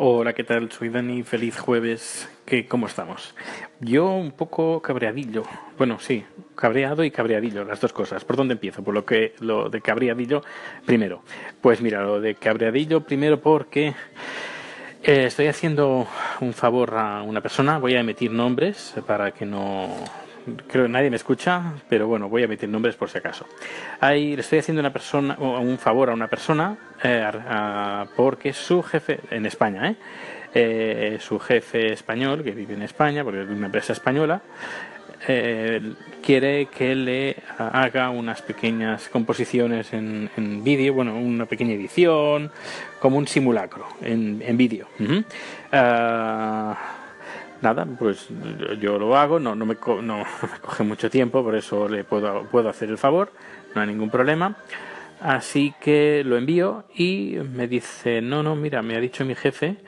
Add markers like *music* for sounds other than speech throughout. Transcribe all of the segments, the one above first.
Hola, ¿qué tal? Soy Dani, feliz jueves. ¿Qué, ¿Cómo estamos? Yo un poco cabreadillo. Bueno, sí, cabreado y cabreadillo, las dos cosas. ¿Por dónde empiezo? Por lo que lo de cabreadillo primero. Pues mira, lo de cabreadillo primero porque eh, estoy haciendo un favor a una persona. Voy a emitir nombres para que no creo que nadie me escucha, pero bueno, voy a emitir nombres por si acaso. Ahí le estoy haciendo una persona, un favor a una persona eh, porque su jefe, en España, ¿eh? ¿eh? su jefe español, que vive en España, porque es una empresa española, eh, quiere que le haga unas pequeñas composiciones en, vídeo, bueno, una pequeña edición, como un simulacro en, en vídeo nada, pues yo lo hago, no, no, me, no, *laughs* me coge mucho tiempo, por eso le puedo, puedo hacer el favor, no hay ningún problema. Así que lo envío y me dice, no, no, mira, me ha dicho mi jefe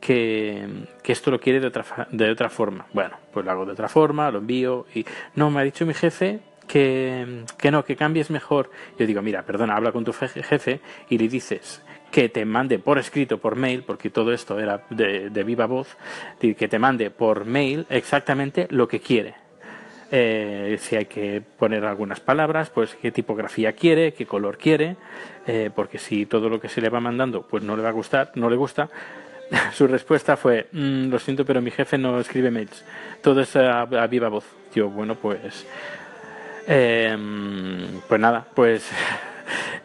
que, que, esto lo quiere de otra, de otra forma. Bueno, pues lo hago de otra forma, lo envío y no, me ha dicho mi jefe que, que no, que cambies mejor. Yo digo, mira, perdona, habla con tu jefe y le dices que te mande por escrito, por mail, porque todo esto era de, viva voz, que te mande por mail exactamente lo que quiere. Eh, si hay que poner algunas palabras, pues qué tipografía quiere, qué color quiere, eh, porque si todo lo que se le va mandando pues no le va a gustar, no le gusta, *laughs* su respuesta fue, mm, lo siento, pero mi jefe no escribe mails, todo es a, viva voz. Yo, bueno, pues, em, pues nada, pues *laughs*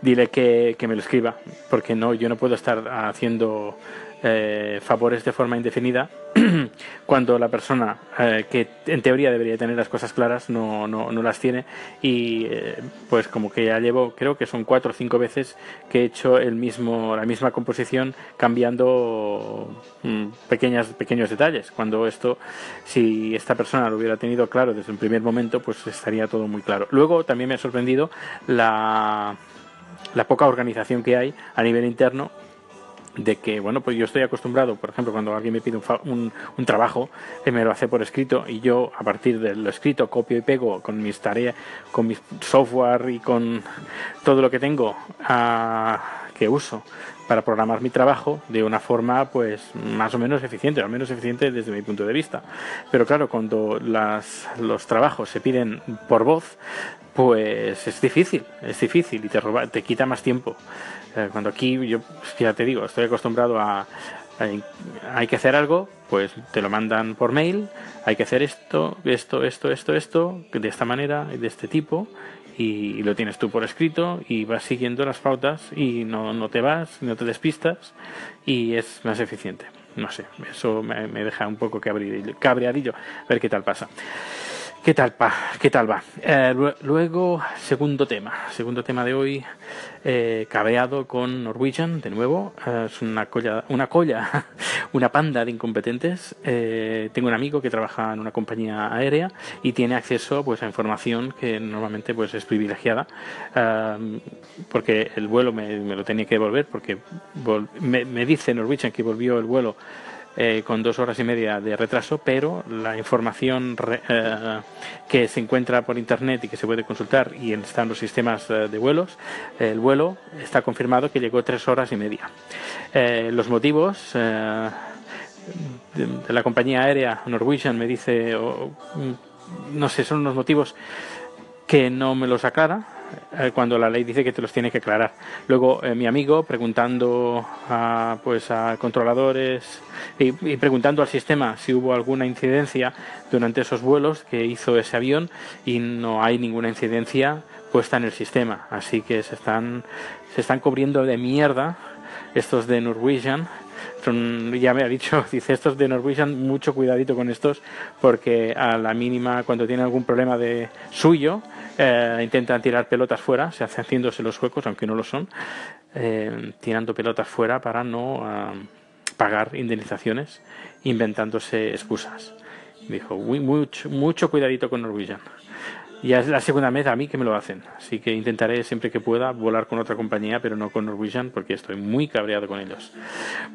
dile que, me lo escriba, porque no, yo no puedo estar haciendo eh, favores de forma indefinida *clears throat* cuando la persona eh, que en teoría debería tener las cosas claras no, no, no las tiene. Y eh, pues como que ya llevo creo que son cuatro o cinco veces que he hecho el mismo la misma composición cambiando mm, pequeñas pequeños detalles. Cuando esto si esta persona lo hubiera tenido claro desde el primer momento pues estaría todo muy claro. Luego también me ha sorprendido la la poca organización que hay a nivel interno de que, bueno, pues yo estoy acostumbrado, por ejemplo, cuando alguien me pide un, trabajo, que me lo hace por escrito y yo a partir de lo escrito copio y pego con mis tareas, con mi software y con todo lo que tengo ah, que uso para programar mi trabajo de una forma pues más o menos eficiente, al menos eficiente desde mi punto de vista. Pero claro, cuando los trabajos se piden por voz, pues es difícil, es difícil y te, roba, te quita más tiempo. Eh, cuando aquí, yo ya te digo, estoy acostumbrado a, hay que hacer algo, pues te lo mandan por mail, hay que hacer esto, esto, esto, esto, esto, de esta manera y de este tipo, y, lo tienes tú por escrito y vas siguiendo las pautas y no, no te vas, no te despistas y es más eficiente. No sé, eso me, me deja un poco cabreadillo, a ver qué tal pasa. ¿Qué tal, pa? ¿Qué tal va? Eh, luego, segundo tema. Segundo tema de hoy, eh, con Norwegian, de nuevo. Eh, es una colla, una colla, *laughs* una panda de incompetentes. tengo un amigo que trabaja en una compañía aérea y tiene acceso pues, a información que normalmente pues, es privilegiada, porque el vuelo me, lo tenía que devolver, porque me, me dice Norwegian que volvió el vuelo eh, con dos horas y media de retraso, pero la información eh, que se encuentra por internet y que se puede consultar y están los sistemas eh, de vuelos, el vuelo está confirmado que llegó tres horas y media. los motivos de, la compañía aérea Norwegian me dice, mm, no sé, son unos motivos que no me los aclara eh, cuando la ley dice que te los tiene que aclarar. Luego eh, mi amigo preguntando a, pues a controladores y, preguntando al sistema si hubo alguna incidencia durante esos vuelos que hizo ese avión y no hay ninguna incidencia puesta en el sistema. Así que se están, se están cubriendo de mierda estos de Norwegian ya me ha dicho, *laughs* dice estos de Norwegian, mucho cuidadito con estos, porque a la mínima, cuando tienen algún problema de suyo, eh, intentan tirar pelotas fuera, se hacen haciéndose los huecos, aunque no lo son, eh, tirando pelotas fuera para no pagar indemnizaciones, inventándose excusas. Dijo, mucho, mucho cuidadito con Norwegian. Y es la segunda vez a mí que me lo hacen. Así que intentaré siempre que pueda volar con otra compañía, pero no con Norwegian, porque estoy muy cabreado con ellos.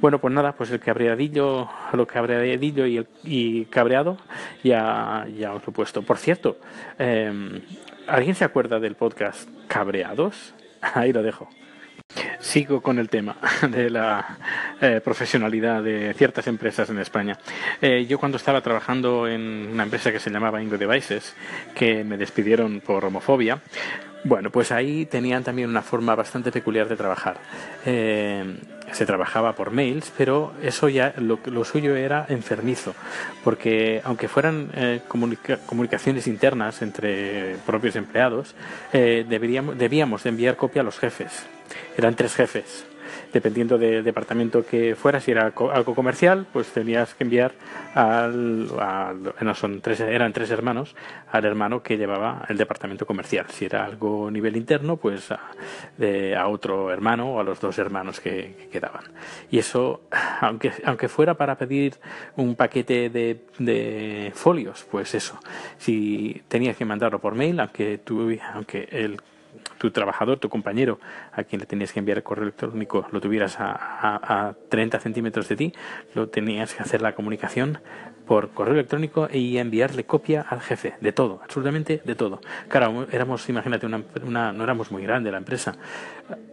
Bueno, pues nada, pues el cabreadillo, lo cabreadillo y, el, y cabreado ya, ya os lo he puesto. Por cierto, em, ¿alguien se acuerda del podcast Cabreados? *laughs* Ahí lo dejo. sigo con el tema *laughs* de la eh, profesionalidad de ciertas empresas en España. Eh, yo cuando estaba trabajando en una empresa que se llamaba Ingo Devices, que me despidieron por homofobia, bueno, pues ahí tenían también una forma bastante peculiar de trabajar. Eh, se trabajaba por mails, pero eso ya lo, suyo era enfermizo, porque aunque fueran eh, comunicaciones internas entre propios empleados, eh, debíamos de enviar copia a los jefes. Eran tres jefes dependiendo del departamento que fuera, si era algo comercial, pues tenías que enviar al, no son tres, eran tres hermanos, al hermano que llevaba el departamento comercial. Si era algo a nivel interno, pues a, a otro hermano o a los dos hermanos que, quedaban. Y eso, aunque, aunque fuera para pedir un paquete de, de folios, pues eso, si tenías que mandarlo por mail, aunque, tú, aunque el tu trabajador, tu compañero, a quien le tenías que enviar el correo electrónico, lo tuvieras a, a, 30 centímetros de ti, lo tenías que hacer la comunicación por correo electrónico y enviarle copia al jefe, de todo, absolutamente de todo. Claro, éramos, imagínate, una, no éramos muy grande la empresa.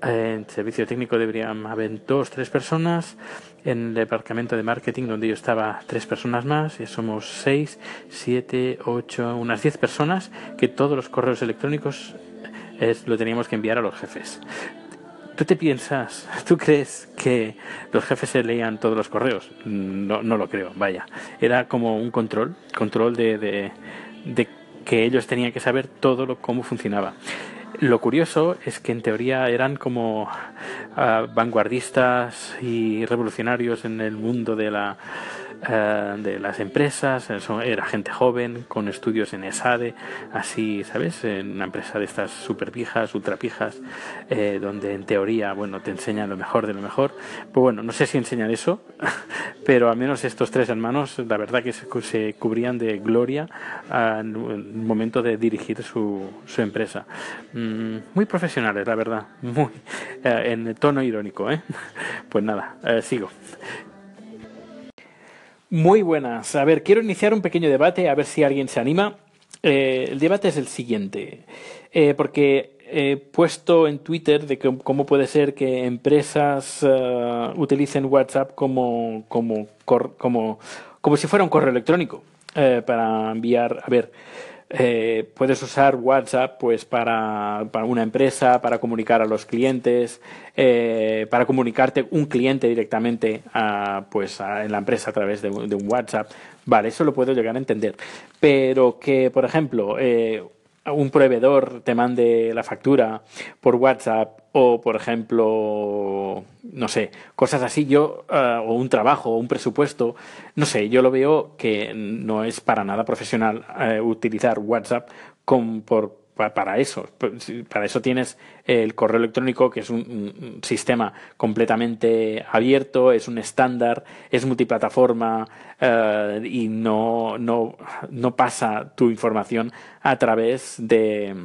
En servicio técnico deberían haber dos, tres personas. En el departamento de marketing, donde yo estaba, tres personas más. Y somos seis, siete, ocho, unas diez personas que todos los correos electrónicos es, lo teníamos que enviar a los jefes. ¿Tú te piensas, tú crees que los jefes se leían todos los correos? No, no lo creo, vaya. Era como un control, control de, de, que ellos tenían que saber todo lo, cómo funcionaba. Lo curioso es que en teoría eran como ah, vanguardistas y revolucionarios en el mundo de la eh, de las empresas, eh, era gente joven con estudios en ESADE, así, ¿sabes? En una empresa de estas super pijas, ultra pijas, eh, donde en teoría, bueno, te enseñan lo mejor de lo mejor. Pues bueno, no sé si enseñan eso, *laughs* pero al menos estos tres hermanos, la verdad que se, cubrían de gloria el momento de dirigir su, su empresa. Mm, muy profesionales, la verdad, muy en tono irónico, ¿eh? *laughs* Pues nada, sigo. Muy buenas. A ver, quiero iniciar un pequeño debate, a ver si alguien se anima. Eh, el debate es el siguiente, eh, porque he puesto en Twitter de que, cómo puede ser que empresas eh, utilicen WhatsApp como, como, como, como si fuera un correo electrónico para enviar, a ver, eh, puedes usar WhatsApp pues para, una empresa, para comunicar a los clientes, eh, para comunicarte un cliente directamente a, pues en la empresa a través de, de, un WhatsApp. Vale, eso lo puedo llegar a entender. Pero que, por ejemplo, eh, un proveedor te mande la factura por WhatsApp o, por ejemplo, no sé, cosas así, yo, eh, o un trabajo, o un presupuesto, no sé, yo lo veo que no es para nada profesional eh, utilizar WhatsApp con, por para eso. Para eso tienes el correo electrónico, que es un, sistema completamente abierto, es un estándar, es multiplataforma eh, y no, no, no pasa tu información a través de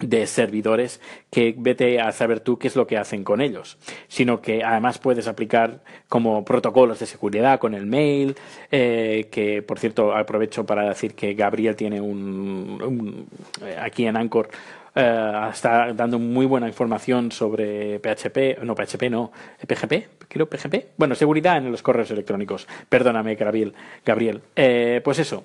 de servidores que vete a saber tú qué es lo que hacen con ellos, sino que además puedes aplicar como protocolos de seguridad con el mail, eh, que por cierto aprovecho para decir que Gabriel tiene un, eh, aquí en Anchor eh, está dando muy buena información sobre PHP, no PHP, no, PGP, creo PGP. Bueno, seguridad en los correos electrónicos. Perdóname, Gabriel. Gabriel. pues eso.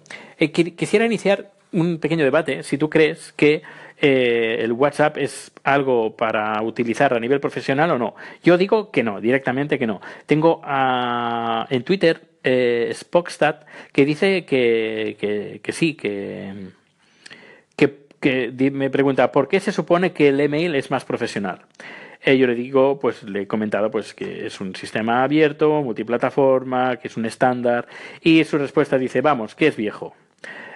quisiera iniciar un pequeño debate si tú crees que eh, el WhatsApp es algo para utilizar a nivel profesional o no. Yo digo que no, directamente que no. Tengo uh, en Twitter eh, Spockstat que dice que, que, que sí, que, que, me pregunta por qué se supone que el email es más profesional. Eh, yo le digo, pues le he comentado pues que es un sistema abierto, multiplataforma, que es un estándar, y su respuesta dice, vamos, que es viejo.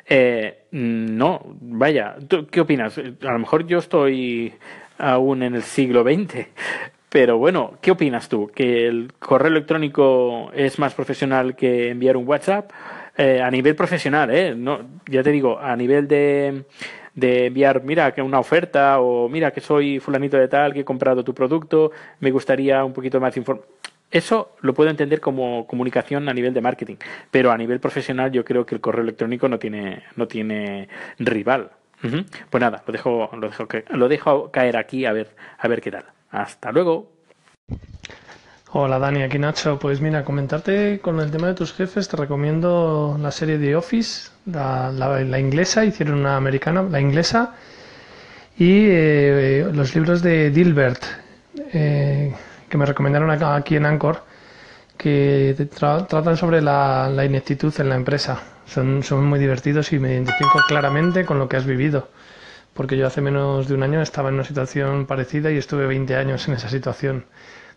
Eh, no, vaya, ¿qué opinas? A lo mejor yo estoy aún en el siglo XX, pero bueno, ¿qué opinas tú? ¿Que el correo electrónico es más profesional que enviar un WhatsApp? Eh, a nivel profesional, ¿eh? No, ya te digo, a nivel de, de enviar, mira, que una oferta o mira que soy fulanito de tal, que he comprado tu producto, me gustaría un poquito más información eso lo puedo entender como comunicación a nivel de marketing, pero a nivel profesional yo creo que el correo electrónico no tiene, no tiene rival. Pues nada, lo dejo, lo dejo, lo dejo caer aquí a ver, a ver qué tal. Hasta luego. Hola Dani, aquí Nacho. Pues mira, comentarte con el tema de tus jefes, te recomiendo la serie The Office, la, inglesa, hicieron una americana, la inglesa, y eh, los libros de Dilbert, eh, que me recomendaron aquí en Anchor, que tratan sobre la, la, ineptitud en la empresa. Son, son muy divertidos y me identifico claramente con lo que has vivido, porque yo hace menos de un año estaba en una situación parecida y estuve 20 años en esa situación.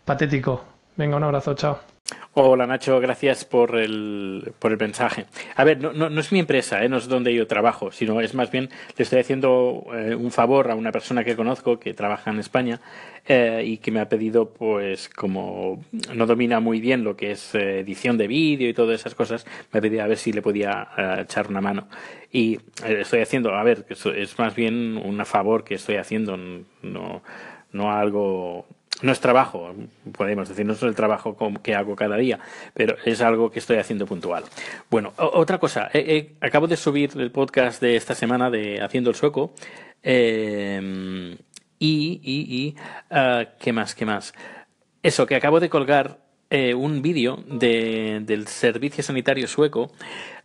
Patético, Venga, un abrazo, chao. Hola Nacho, gracias por el, por el mensaje. A ver, no, no, es mi empresa, ¿eh? no es donde yo trabajo, sino es más bien le estoy haciendo eh, un favor a una persona que conozco que trabaja en España eh, y que me ha pedido, pues como no domina muy bien lo que es edición de vídeo y todas esas cosas, me ha pedido a ver si le podía echar una mano. Y estoy haciendo, a ver, es más bien un favor que estoy haciendo, no, no algo no es trabajo, podemos decir, no es el trabajo que hago cada día, pero es algo que estoy haciendo puntual. Bueno, otra cosa, acabo de subir el podcast de esta semana de Haciendo el Sueco. Eh, y, y, y ah, ¿qué más? ¿Qué más? Eso, que acabo de colgar eh, un vídeo de, del Servicio Sanitario Sueco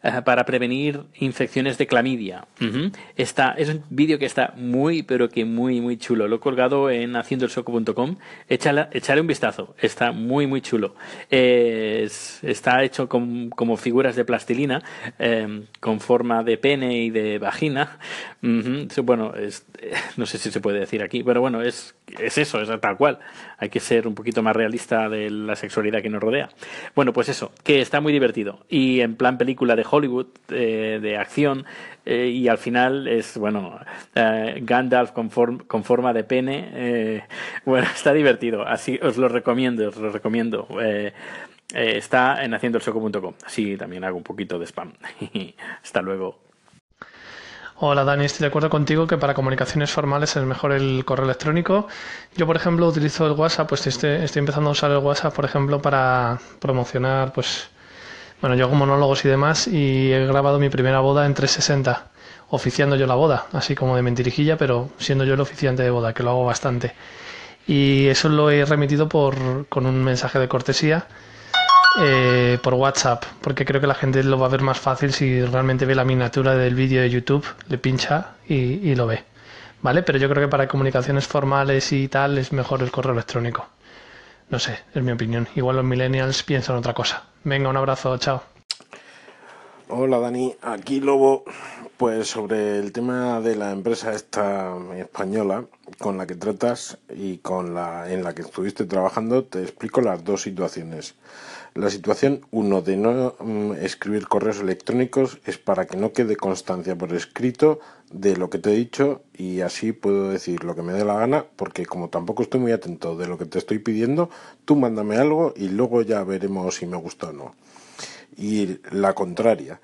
eh, para prevenir infecciones de clamidia. está, es un vídeo que está muy, pero que muy, muy chulo. Lo he colgado en haciendoelsoco.com. Echale un vistazo. Está muy, muy chulo. está hecho con, como figuras de plastilina, em, con forma de pene y de vagina. Bueno, *laughs* no sé si se puede decir aquí, pero bueno, es, es eso, es tal cual. Hay que ser un poquito más realista de la sexualidad que nos rodea. Bueno, pues eso, que está muy divertido. Y en plan película de Hollywood eh, de acción eh, y al final es, bueno, eh, Gandalf con, con, forma de pene. *laughs* bueno, está divertido, así os lo recomiendo, os lo recomiendo. está en haciendoelsoco.com. Así también hago un poquito de spam. *laughs* Hasta luego. Hola Dani, estoy de acuerdo contigo que para comunicaciones formales es mejor el correo electrónico. Yo, por ejemplo, utilizo el WhatsApp, pues estoy, estoy empezando a usar el WhatsApp, por ejemplo, para promocionar pues bueno, yo hago monólogos y demás y he grabado mi primera boda en 360, oficiando yo la boda, así como de mentirijilla, pero siendo yo el oficiante de boda, que lo hago bastante. Y eso lo he remitido por, con un mensaje de cortesía eh, por WhatsApp, porque creo que la gente lo va a ver más fácil si realmente ve la miniatura del vídeo de YouTube, le pincha y, y lo ve. ¿Vale? Pero yo creo que para comunicaciones formales y tal es mejor el correo electrónico. No sé, es mi opinión.Igual los millennials piensan otra cosa. Venga, un abrazo, chao. Hola Dani, aquí Lobo, pues sobre el tema de la empresa esta española con la que tratas y con la en la que estuviste trabajando, te explico las dos situaciones. La situación uno de no mm, escribir correos electrónicos es para que no quede constancia por escrito de lo que te he dicho y así puedo decir lo que me dé la gana porque como tampoco estoy muy atento de lo que te estoy pidiendo, tú mándame algo y luego ya veremos si me gusta o no. Y la contraria,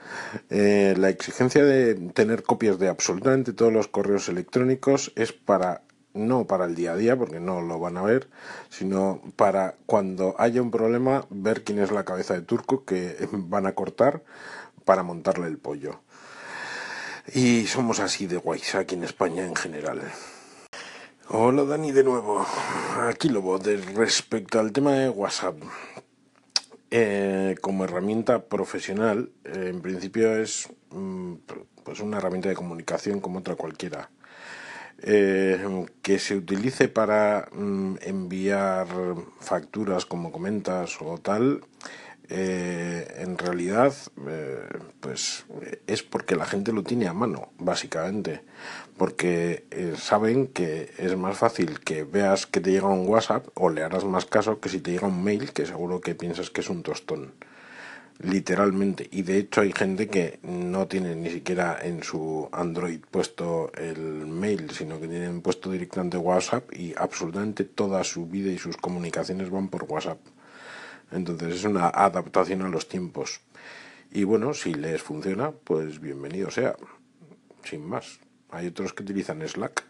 eh, la exigencia de tener copias de absolutamente todos los correos electrónicos es para no para el día a día, porque no lo van a ver, sino para cuando haya un problema, ver quién es la cabeza de turco que *laughs* van a cortar para montarle el pollo. Y somos así de guays aquí en España en general. Hola Dani de nuevo. Aquí lo de respecto al tema de WhatsApp. Eh, como herramienta profesional, eh, en principio es mm, pues una herramienta de comunicación como otra cualquiera eh, que se utilice para mm, enviar facturas como comentas o tal eh, en realidad eh, pues es porque la gente lo tiene a mano básicamente. Porque saben que es más fácil que veas que te llega un WhatsApp o le harás más caso que si te llega un mail que seguro que piensas que es un tostón literalmente. Y de hecho hay gente que no tiene ni siquiera en su Android puesto el mail sino que tienen puesto directamente WhatsApp y absolutamente toda su vida y sus comunicaciones van por WhatsApp. Entonces es una adaptación a los tiempos. Y bueno si les funciona pues bienvenido sea. Sin más. Hay otros que utilizan Slack.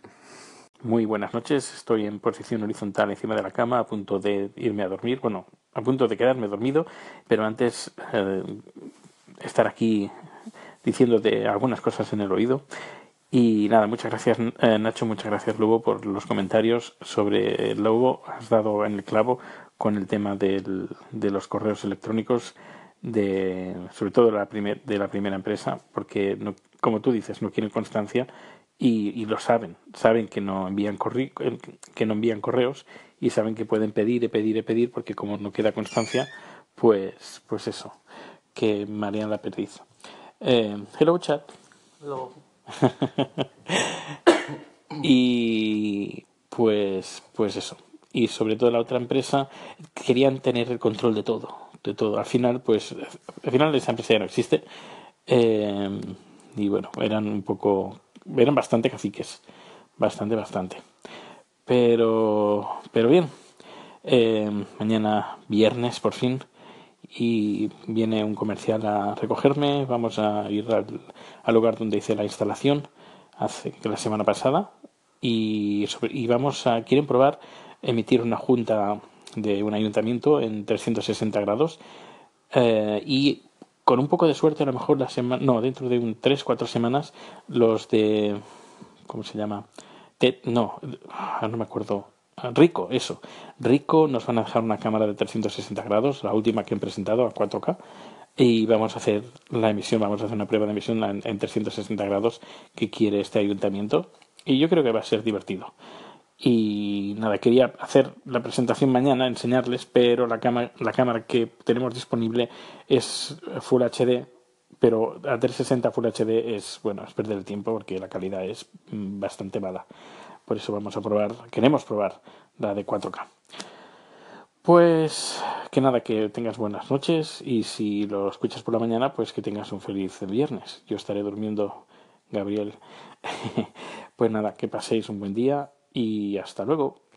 Muy buenas noches, estoy en posición horizontal encima de la cama a punto de irme a dormir, bueno, a punto de quedarme dormido, pero antes eh, estar aquí diciéndote algunas cosas en el oído Y nada, muchas gracias eh, Nacho, muchas gracias Lobo por los comentarios sobre el Lobo. Has dado en el clavo con el tema del, de los correos electrónicos, de, sobre todo de la, primer, de la primera empresa, porque no, como tú dices, no quieren constancia y, y, lo saben, saben que no envían corri que no envían correos y saben que pueden pedir y pedir y pedir porque como no queda constancia, pues, pues eso, que marean la perdiz. Eh, hello chat. Hello. *laughs* y pues, pues eso. Y sobre todo la otra empresa querían tener el control de todo, de todo. Al final, pues, al final esa empresa ya no existe. Eh, y bueno, eran un poco, eran bastante caciques, bastante, bastante. Pero, pero bien, eh, mañana viernes por fin. Y viene un comercial a recogerme. Vamos a ir al, lugar donde hice la instalación hace la semana pasada. Y, y vamos a quieren probar emitir una junta de un ayuntamiento en 360 grados. Eh, y con un poco de suerte a lo mejor la semana no dentro de un 3 4 semanas los de cómo se llama no no me acuerdo Rico, eso. Rico nos van a dejar una cámara de 360 grados, la última que han presentado a 4K, y vamos a hacer la emisión, vamos a hacer una prueba de emisión en, 360 grados que quiere este ayuntamiento, y yo creo que va a ser divertido. Y nada, quería hacer la presentación mañana, enseñarles, pero la cámara, la cámara que tenemos disponible es Full HD, pero a 360 Full HD es, bueno, es perder el tiempo porque la calidad es mm, bastante mala. Por eso vamos a probar, queremos probar la de 4K. Pues que nada, que tengas buenas noches y si lo escuchas por la mañana, pues que tengas un feliz viernes. Yo estaré durmiendo, Gabriel. *laughs* pues nada, que paséis un buen día y hasta luego.